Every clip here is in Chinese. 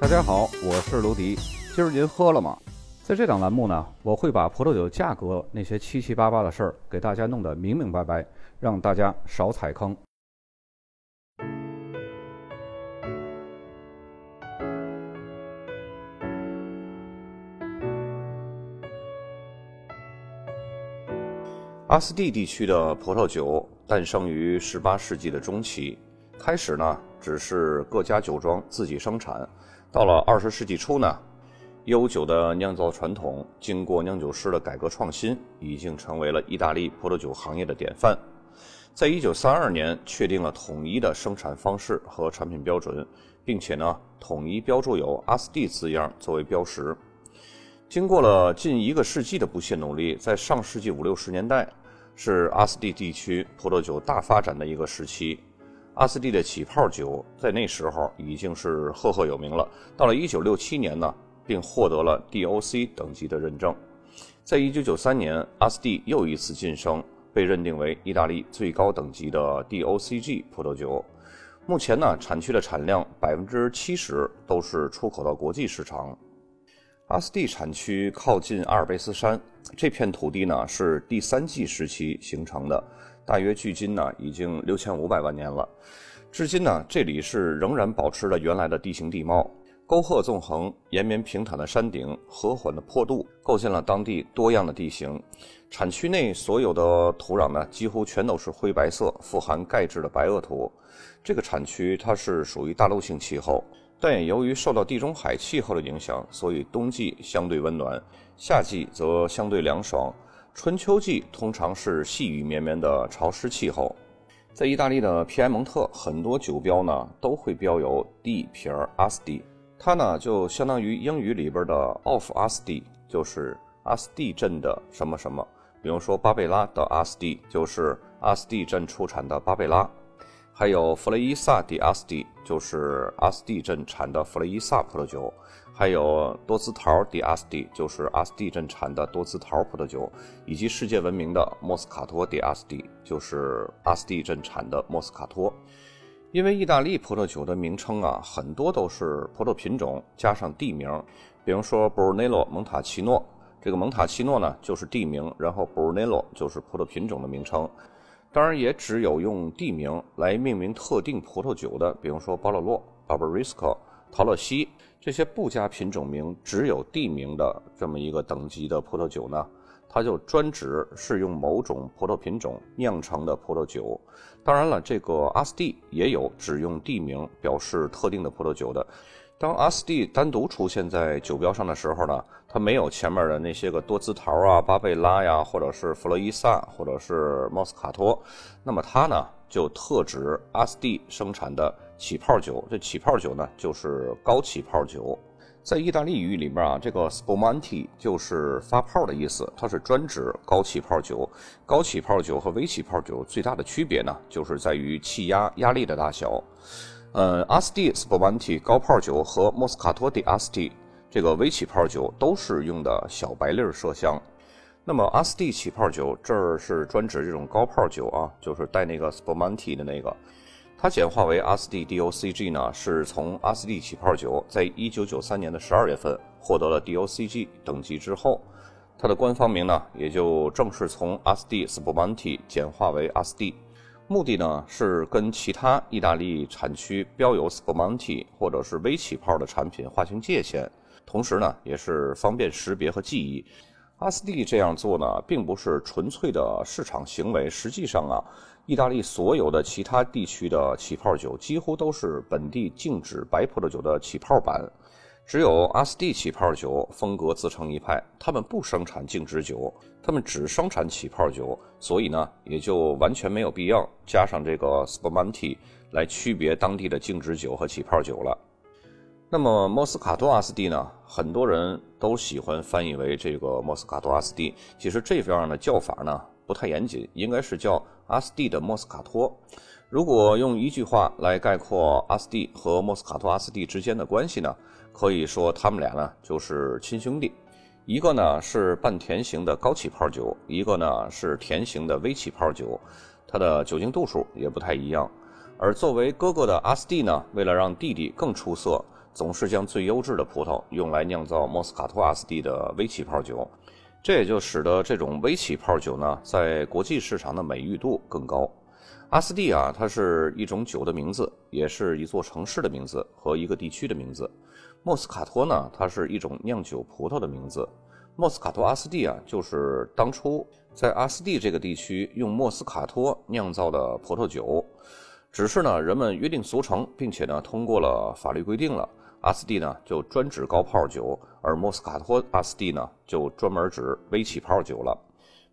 大家好，我是卢迪。今儿您喝了吗？在这档栏目呢，我会把葡萄酒价格那些七七八八的事儿给大家弄得明明白白，让大家少踩坑。阿斯蒂地区的葡萄酒诞生于十八世纪的中期，开始呢只是各家酒庄自己生产。到了二十世纪初呢，悠久的酿造传统经过酿酒师的改革创新，已经成为了意大利葡萄酒行业的典范。在一九三二年，确定了统一的生产方式和产品标准，并且呢，统一标注有阿斯蒂字样作为标识。经过了近一个世纪的不懈努力，在上世纪五六十年代，是阿斯蒂地区葡萄酒大发展的一个时期。阿斯蒂的起泡酒在那时候已经是赫赫有名了。到了1967年呢，并获得了 DOC 等级的认证。在1993年，阿斯蒂又一次晋升，被认定为意大利最高等级的 DOCG 葡萄酒。目前呢，产区的产量百分之七十都是出口到国际市场。阿斯蒂产区靠近阿尔卑斯山，这片土地呢是第三纪时期形成的。大约距今呢，已经六千五百万年了。至今呢，这里是仍然保持了原来的地形地貌，沟壑纵横，延绵平坦的山顶，和缓的坡度，构建了当地多样的地形。产区内所有的土壤呢，几乎全都是灰白色、富含钙质的白垩土。这个产区它是属于大陆性气候，但也由于受到地中海气候的影响，所以冬季相对温暖，夏季则相对凉爽。春秋季通常是细雨绵绵的潮湿气候，在意大利的皮埃蒙特，很多酒标呢都会标有地皮儿阿斯蒂，它呢就相当于英语里边的 of 阿斯蒂，就是阿斯蒂镇的什么什么。比如说巴贝拉的阿斯蒂，就是阿斯蒂镇出产的巴贝拉。还有弗雷伊萨迪阿斯蒂，就是阿斯蒂镇产的弗雷伊萨葡萄酒；还有多姿桃迪阿斯蒂，就是阿斯蒂镇产的多姿桃葡萄酒；以及世界闻名的莫斯卡托迪阿斯蒂，就是阿斯蒂镇产的莫斯卡托。因为意大利葡萄酒的名称啊，很多都是葡萄品种加上地名，比如说 Brunello 蒙塔奇诺，这个蒙塔奇诺呢就是地名，然后 Brunello 就是葡萄品种的名称。当然，也只有用地名来命名特定葡萄酒的，比如说巴洛洛、Barbaresco、陶乐西这些不加品种名、只有地名的这么一个等级的葡萄酒呢，它就专指是用某种葡萄品种酿成的葡萄酒。当然了，这个阿斯蒂也有只用地名表示特定的葡萄酒的。当阿斯蒂单独出现在酒标上的时候呢，它没有前面的那些个多姿桃啊、巴贝拉呀，或者是弗洛伊萨，或者是莫斯卡托，那么它呢就特指阿斯蒂生产的起泡酒。这起泡酒呢就是高起泡酒。在意大利语里面啊，这个 spumante 就是发泡的意思，它是专指高起泡酒。高起泡酒和微起泡酒最大的区别呢，就是在于气压压力的大小。呃，阿斯蒂斯波曼提高泡酒和莫斯卡托迪阿斯蒂这个微起泡酒都是用的小白粒麝香。那么阿斯蒂起泡酒这儿是专指这种高泡酒啊，就是带那个斯波曼蒂的那个。它简化为阿斯蒂 DOCG 呢，是从阿斯蒂起泡酒在一九九三年的十二月份获得了 DOCG 等级之后，它的官方名呢也就正式从阿斯蒂斯波曼蒂简化为阿斯蒂。目的呢是跟其他意大利产区标有 Spumanti 或者是微起泡的产品划清界限，同时呢也是方便识别和记忆。阿斯蒂这样做呢，并不是纯粹的市场行为，实际上啊，意大利所有的其他地区的起泡酒几乎都是本地静止白葡萄酒的起泡版。只有阿斯蒂起泡酒风格自成一派，他们不生产静止酒，他们只生产起泡酒，所以呢，也就完全没有必要加上这个 spumante 来区别当地的静止酒和起泡酒了。那么莫斯卡托阿斯蒂呢？很多人都喜欢翻译为这个莫斯卡托阿斯蒂，其实这样的叫法呢不太严谨，应该是叫阿斯蒂的莫斯卡托。如果用一句话来概括阿斯蒂和莫斯卡托阿斯蒂之间的关系呢？可以说，他们俩呢就是亲兄弟，一个呢是半甜型的高起泡酒，一个呢是甜型的微起泡酒，它的酒精度数也不太一样。而作为哥哥的阿斯蒂呢，为了让弟弟更出色，总是将最优质的葡萄用来酿造莫斯卡托阿斯蒂的微起泡酒，这也就使得这种微起泡酒呢，在国际市场的美誉度更高。阿斯蒂啊，它是一种酒的名字，也是一座城市的名字和一个地区的名字。莫斯卡托呢，它是一种酿酒葡萄的名字。莫斯卡托阿斯蒂啊，就是当初在阿斯蒂这个地区用莫斯卡托酿造的葡萄酒。只是呢，人们约定俗成，并且呢，通过了法律规定了，阿斯蒂呢就专指高泡酒，而莫斯卡托阿斯蒂呢就专门指微起泡酒了。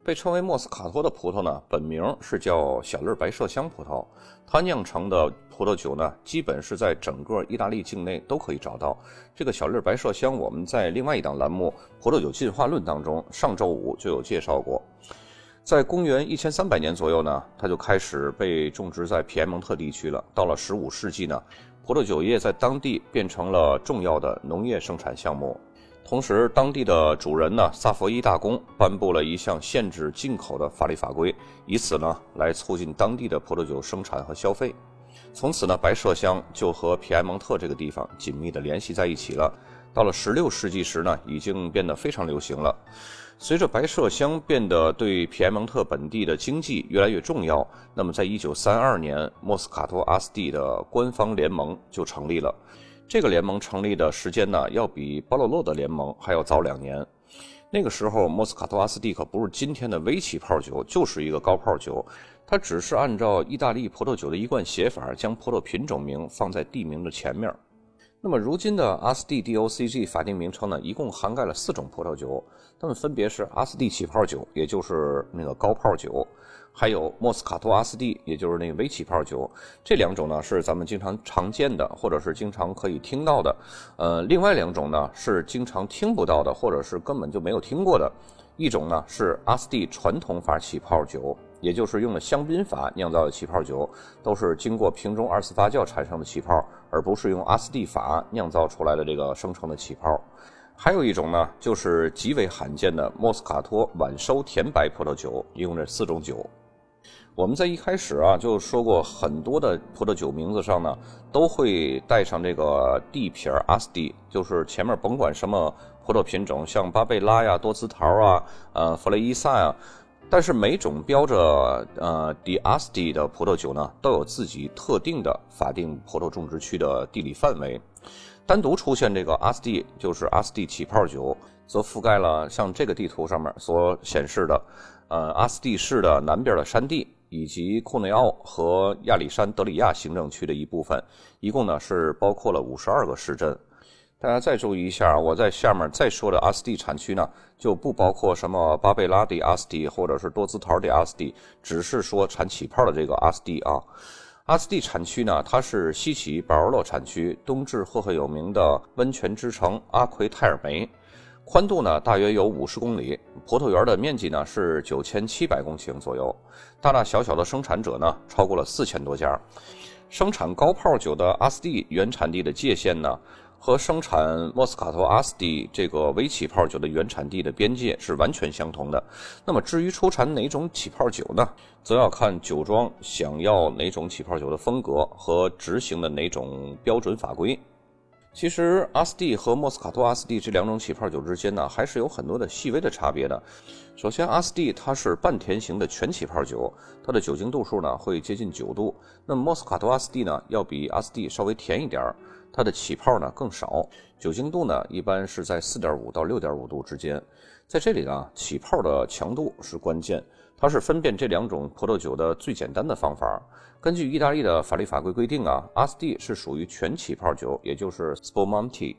被称为莫斯卡托的葡萄呢，本名是叫小粒白麝香葡萄。它酿成的葡萄酒呢，基本是在整个意大利境内都可以找到。这个小粒白麝香，我们在另外一档栏目《葡萄酒进化论》当中，上周五就有介绍过。在公元一千三百年左右呢，它就开始被种植在皮埃蒙特地区了。到了十五世纪呢，葡萄酒业在当地变成了重要的农业生产项目。同时，当地的主人呢，萨佛伊大公颁布了一项限制进口的法律法规，以此呢来促进当地的葡萄酒生产和消费。从此呢，白麝香就和皮埃蒙特这个地方紧密地联系在一起了。到了十六世纪时呢，已经变得非常流行了。随着白麝香变得对皮埃蒙特本地的经济越来越重要，那么在一九三二年，莫斯卡托阿斯蒂的官方联盟就成立了。这个联盟成立的时间呢，要比巴洛洛的联盟还要早两年。那个时候，莫斯卡托阿斯蒂可不是今天的微起泡酒，就是一个高泡酒。它只是按照意大利葡萄酒的一贯写法，将葡萄品种名放在地名的前面。那么，如今的阿斯蒂 DOCG 法定名称呢，一共涵盖了四种葡萄酒，它们分别是阿斯蒂起泡酒，也就是那个高泡酒。还有莫斯卡托阿斯蒂，也就是那个微起泡酒，这两种呢是咱们经常常见的，或者是经常可以听到的。呃，另外两种呢是经常听不到的，或者是根本就没有听过的。一种呢是阿斯蒂传统法起泡酒，也就是用了香槟法酿造的起泡酒，都是经过瓶中二次发酵产生的起泡，而不是用阿斯蒂法酿造出来的这个生成的起泡。还有一种呢，就是极为罕见的莫斯卡托晚收甜白葡萄酒，一共这四种酒。我们在一开始啊就说过，很多的葡萄酒名字上呢都会带上这个地撇阿斯蒂，就是前面甭管什么葡萄品种，像巴贝拉呀、多姿桃啊、呃弗雷伊萨呀，但是每种标着呃迪阿斯蒂的葡萄酒呢，都有自己特定的法定葡萄种植区的地理范围。单独出现这个阿斯蒂，就是阿斯蒂起泡酒，则覆盖了像这个地图上面所显示的，呃阿斯蒂市的南边的山地。以及库内奥和亚历山德里亚行政区的一部分，一共呢是包括了五十二个市镇。大家再注意一下，我在下面再说的阿斯蒂产区呢，就不包括什么巴贝拉的阿斯蒂或者是多兹陶的阿斯蒂，只是说产起泡的这个阿斯蒂啊。阿斯蒂产区呢，它是西起保尔洛产区，东至赫赫有名的温泉之城阿奎泰尔梅。宽度呢大约有五十公里，葡萄园的面积呢是九千七百公顷左右，大大小小的生产者呢超过了四千多家。生产高泡酒的阿斯蒂原产地的界限呢，和生产莫斯卡托阿斯蒂这个微起泡酒的原产地的边界是完全相同的。那么至于出产哪种起泡酒呢，则要看酒庄想要哪种起泡酒的风格和执行的哪种标准法规。其实阿斯蒂和莫斯卡托阿斯蒂这两种起泡酒之间呢，还是有很多的细微的差别的。首先，阿斯蒂它是半甜型的全起泡酒，它的酒精度数呢会接近九度。那么莫斯卡托阿斯蒂呢，要比阿斯蒂稍微甜一点儿，它的起泡呢更少，酒精度呢一般是在四点五到六点五度之间。在这里呢，起泡的强度是关键。它是分辨这两种葡萄酒的最简单的方法。根据意大利的法律法规规定啊，阿斯蒂是属于全起泡酒，也就是 Spumante，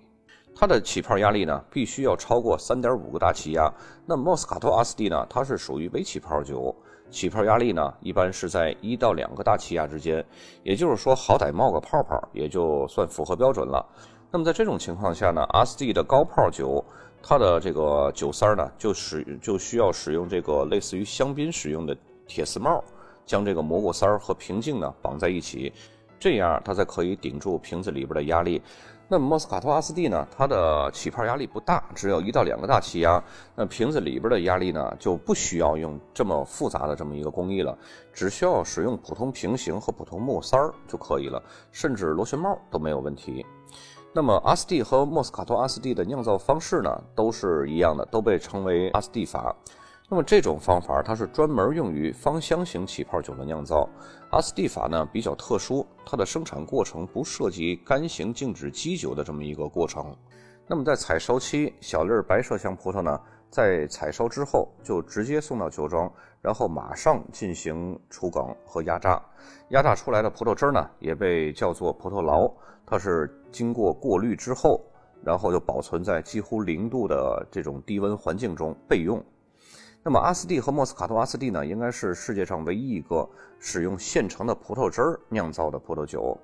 它的起泡压力呢必须要超过三点五个大气压。那莫斯卡托阿斯蒂呢，它是属于微起泡酒，起泡压力呢一般是在一到两个大气压之间，也就是说好歹冒个泡泡也就算符合标准了。那么在这种情况下呢，阿斯蒂的高泡酒。它的这个酒塞呢，就使就需要使用这个类似于香槟使用的铁丝帽，将这个蘑菇塞儿和瓶颈呢绑在一起，这样它才可以顶住瓶子里边的压力。那莫斯卡托阿斯蒂呢，它的起泡压力不大，只有一到两个大气压，那瓶子里边的压力呢就不需要用这么复杂的这么一个工艺了，只需要使用普通瓶型和普通木塞儿就可以了，甚至螺旋帽都没有问题。那么阿斯蒂和莫斯卡托阿斯蒂的酿造方式呢，都是一样的，都被称为阿斯蒂法。那么这种方法它是专门用于芳香型起泡酒的酿造。阿斯蒂法呢比较特殊，它的生产过程不涉及干型静止基酒的这么一个过程。那么在采收期，小粒白麝香葡萄呢，在采收之后就直接送到酒庄，然后马上进行除梗和压榨。压榨出来的葡萄汁呢，也被叫做葡萄醪，它是经过过滤之后，然后就保存在几乎零度的这种低温环境中备用。那么阿斯蒂和莫斯卡托阿斯蒂呢，应该是世界上唯一一个使用现成的葡萄汁儿酿造的葡萄酒。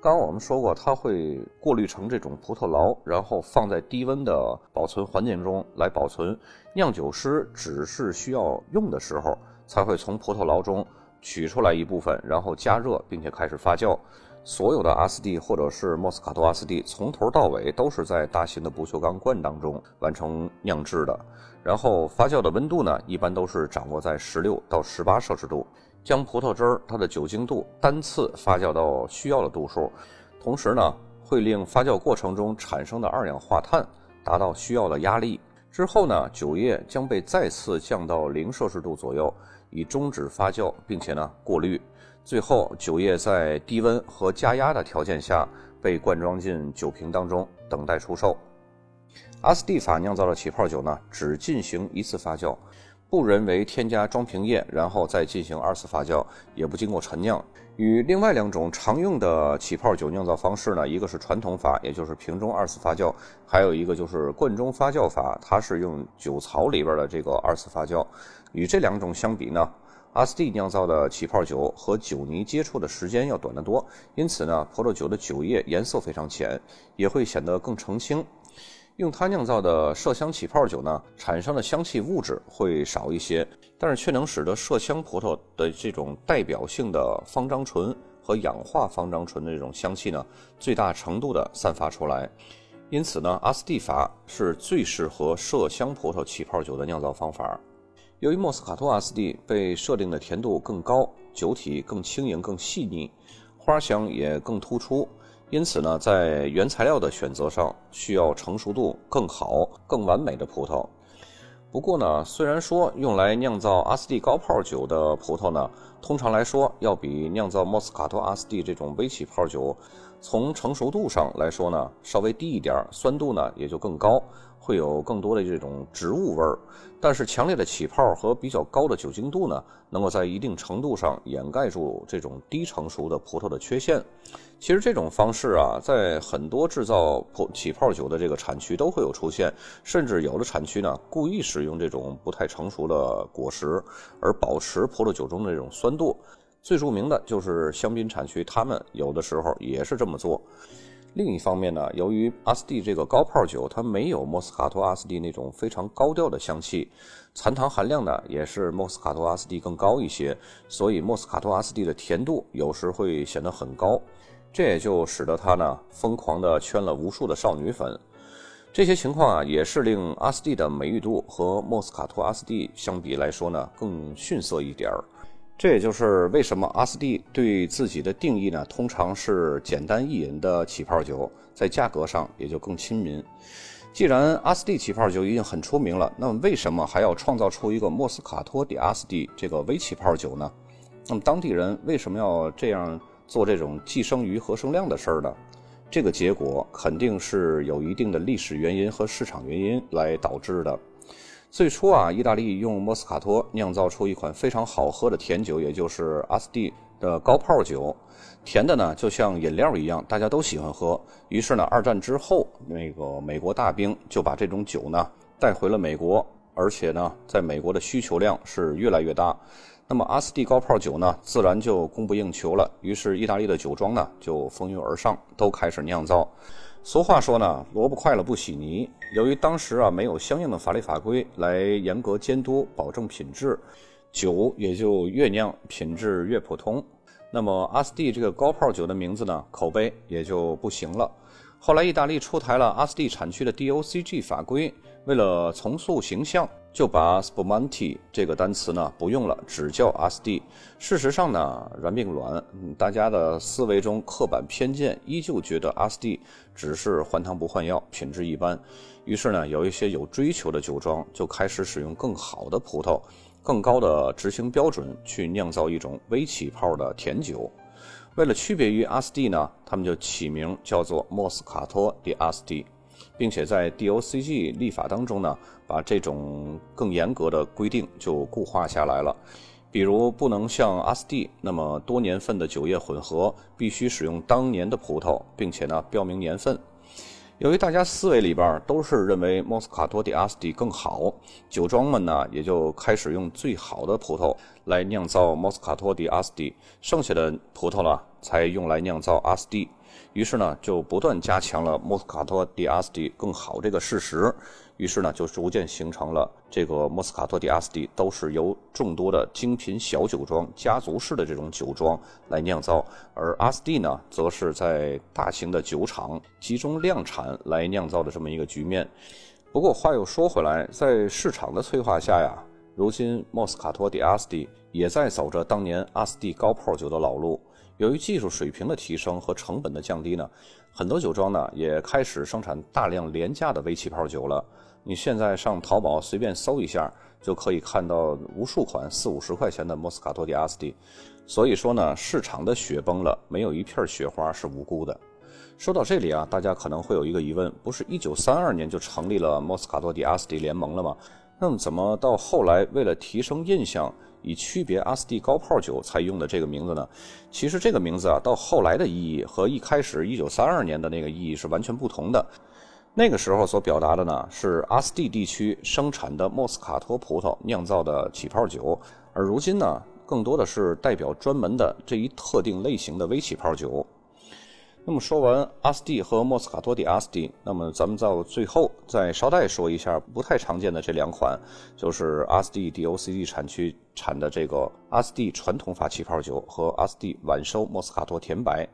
刚刚我们说过，它会过滤成这种葡萄醪，然后放在低温的保存环境中来保存。酿酒师只是需要用的时候，才会从葡萄醪中取出来一部分，然后加热，并且开始发酵。所有的阿斯蒂或者是莫斯卡托阿斯蒂，从头到尾都是在大型的不锈钢罐当中完成酿制的。然后发酵的温度呢，一般都是掌握在十六到十八摄氏度，将葡萄汁儿它的酒精度单次发酵到需要的度数，同时呢，会令发酵过程中产生的二氧化碳达到需要的压力。之后呢，酒液将被再次降到零摄氏度左右，以终止发酵，并且呢过滤。最后，酒液在低温和加压的条件下被灌装进酒瓶当中，等待出售。阿斯蒂法酿造的起泡酒呢，只进行一次发酵，不人为添加装瓶液，然后再进行二次发酵，也不经过陈酿。与另外两种常用的起泡酒酿造方式呢，一个是传统法，也就是瓶中二次发酵；还有一个就是罐中发酵法，它是用酒槽里边的这个二次发酵。与这两种相比呢，阿斯蒂酿造的起泡酒和酒泥接触的时间要短得多，因此呢，葡萄酒的酒液颜色非常浅，也会显得更澄清。用它酿造的麝香起泡酒呢，产生的香气物质会少一些，但是却能使得麝香葡萄的这种代表性的芳樟醇和氧化芳樟醇的这种香气呢，最大程度的散发出来。因此呢，阿斯蒂法是最适合麝香葡萄起泡酒的酿造方法。由于莫斯卡托阿斯蒂被设定的甜度更高，酒体更轻盈、更细腻，花香也更突出。因此呢，在原材料的选择上，需要成熟度更好、更完美的葡萄。不过呢，虽然说用来酿造阿斯蒂高泡酒的葡萄呢，通常来说要比酿造莫斯卡托阿斯蒂这种微起泡酒，从成熟度上来说呢，稍微低一点，酸度呢也就更高。会有更多的这种植物味儿，但是强烈的起泡和比较高的酒精度呢，能够在一定程度上掩盖住这种低成熟的葡萄的缺陷。其实这种方式啊，在很多制造葡起泡酒的这个产区都会有出现，甚至有的产区呢，故意使用这种不太成熟的果实，而保持葡萄酒中的这种酸度。最著名的就是香槟产区，他们有的时候也是这么做。另一方面呢，由于阿斯蒂这个高泡酒，它没有莫斯卡托阿斯蒂那种非常高调的香气，残糖含量呢也是莫斯卡托阿斯蒂更高一些，所以莫斯卡托阿斯蒂的甜度有时会显得很高，这也就使得它呢疯狂地圈了无数的少女粉。这些情况啊，也是令阿斯蒂的美誉度和莫斯卡托阿斯蒂相比来说呢更逊色一点儿。这也就是为什么阿斯蒂对自己的定义呢，通常是简单易饮的起泡酒，在价格上也就更亲民。既然阿斯蒂起泡酒已经很出名了，那么为什么还要创造出一个莫斯卡托的阿斯蒂这个微起泡酒呢？那么当地人为什么要这样做这种寄生于合生量的事儿呢？这个结果肯定是有一定的历史原因和市场原因来导致的。最初啊，意大利用莫斯卡托酿造出一款非常好喝的甜酒，也就是阿斯蒂的高泡酒，甜的呢就像饮料一样，大家都喜欢喝。于是呢，二战之后，那个美国大兵就把这种酒呢带回了美国，而且呢，在美国的需求量是越来越大。那么阿斯蒂高泡酒呢，自然就供不应求了。于是意大利的酒庄呢就蜂拥而上，都开始酿造。俗话说呢，萝卜快了不洗泥。由于当时啊没有相应的法律法规来严格监督保证品质，酒也就越酿品质越普通。那么阿斯蒂这个高泡酒的名字呢，口碑也就不行了。后来意大利出台了阿斯蒂产区的 DOCG 法规，为了重塑形象。就把 Spumanti 这个单词呢不用了，只叫 SD。事实上呢，软并卵，大家的思维中刻板偏见依旧觉得 SD 只是换汤不换药，品质一般。于是呢，有一些有追求的酒庄就开始使用更好的葡萄、更高的执行标准去酿造一种微起泡的甜酒。为了区别于 SD 呢，他们就起名叫做莫斯卡托迪阿斯蒂。并且在 DOCG 立法当中呢，把这种更严格的规定就固化下来了。比如，不能像阿斯蒂那么多年份的酒液混合，必须使用当年的葡萄，并且呢标明年份。由于大家思维里边都是认为莫斯卡托迪阿斯蒂更好，酒庄们呢也就开始用最好的葡萄来酿造莫斯卡托迪阿斯蒂，剩下的葡萄呢才用来酿造阿斯蒂。于是呢，就不断加强了莫斯卡托迪阿斯蒂更好这个事实。于是呢，就逐渐形成了这个莫斯卡托迪阿斯蒂都是由众多的精品小酒庄、家族式的这种酒庄来酿造，而阿斯蒂呢，则是在大型的酒厂集中量产来酿造的这么一个局面。不过话又说回来，在市场的催化下呀，如今莫斯卡托迪阿斯蒂也在走着当年阿斯蒂高泡酒的老路。由于技术水平的提升和成本的降低呢，很多酒庄呢也开始生产大量廉价的微气泡酒了。你现在上淘宝随便搜一下，就可以看到无数款四五十块钱的莫斯卡托迪阿斯蒂。所以说呢，市场的雪崩了，没有一片雪花是无辜的。说到这里啊，大家可能会有一个疑问：不是一九三二年就成立了莫斯卡托迪阿斯蒂联盟了吗？那么怎么到后来为了提升印象？以区别阿斯蒂高泡酒才用的这个名字呢？其实这个名字啊，到后来的意义和一开始一九三二年的那个意义是完全不同的。那个时候所表达的呢，是阿斯蒂地区生产的莫斯卡托葡萄酿造的起泡酒，而如今呢，更多的是代表专门的这一特定类型的微起泡酒。那么说完阿斯蒂和莫斯卡托迪阿斯蒂，那么咱们到最后再捎带说一下不太常见的这两款，就是阿斯蒂 DOCG 产区产的这个阿斯蒂传统法气泡酒和阿斯蒂晚收莫斯卡托甜白。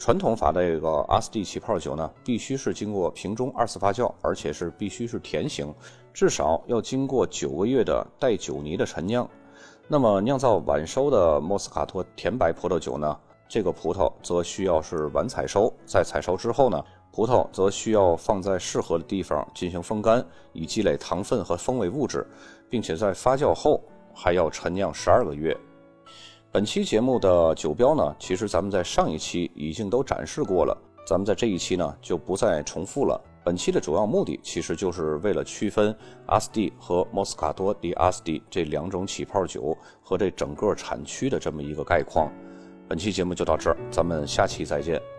传统法的这个阿斯蒂气泡酒呢，必须是经过瓶中二次发酵，而且是必须是甜型，至少要经过九个月的带酒泥的陈酿。那么酿造晚收的莫斯卡托甜白葡萄酒呢？这个葡萄则需要是晚采收，在采收之后呢，葡萄则需要放在适合的地方进行风干，以积累糖分和风味物质，并且在发酵后还要陈酿十二个月。本期节目的酒标呢，其实咱们在上一期已经都展示过了，咱们在这一期呢就不再重复了。本期的主要目的其实就是为了区分阿斯蒂和莫斯卡托迪阿斯蒂这两种起泡酒和这整个产区的这么一个概况。本期节目就到这儿，咱们下期再见。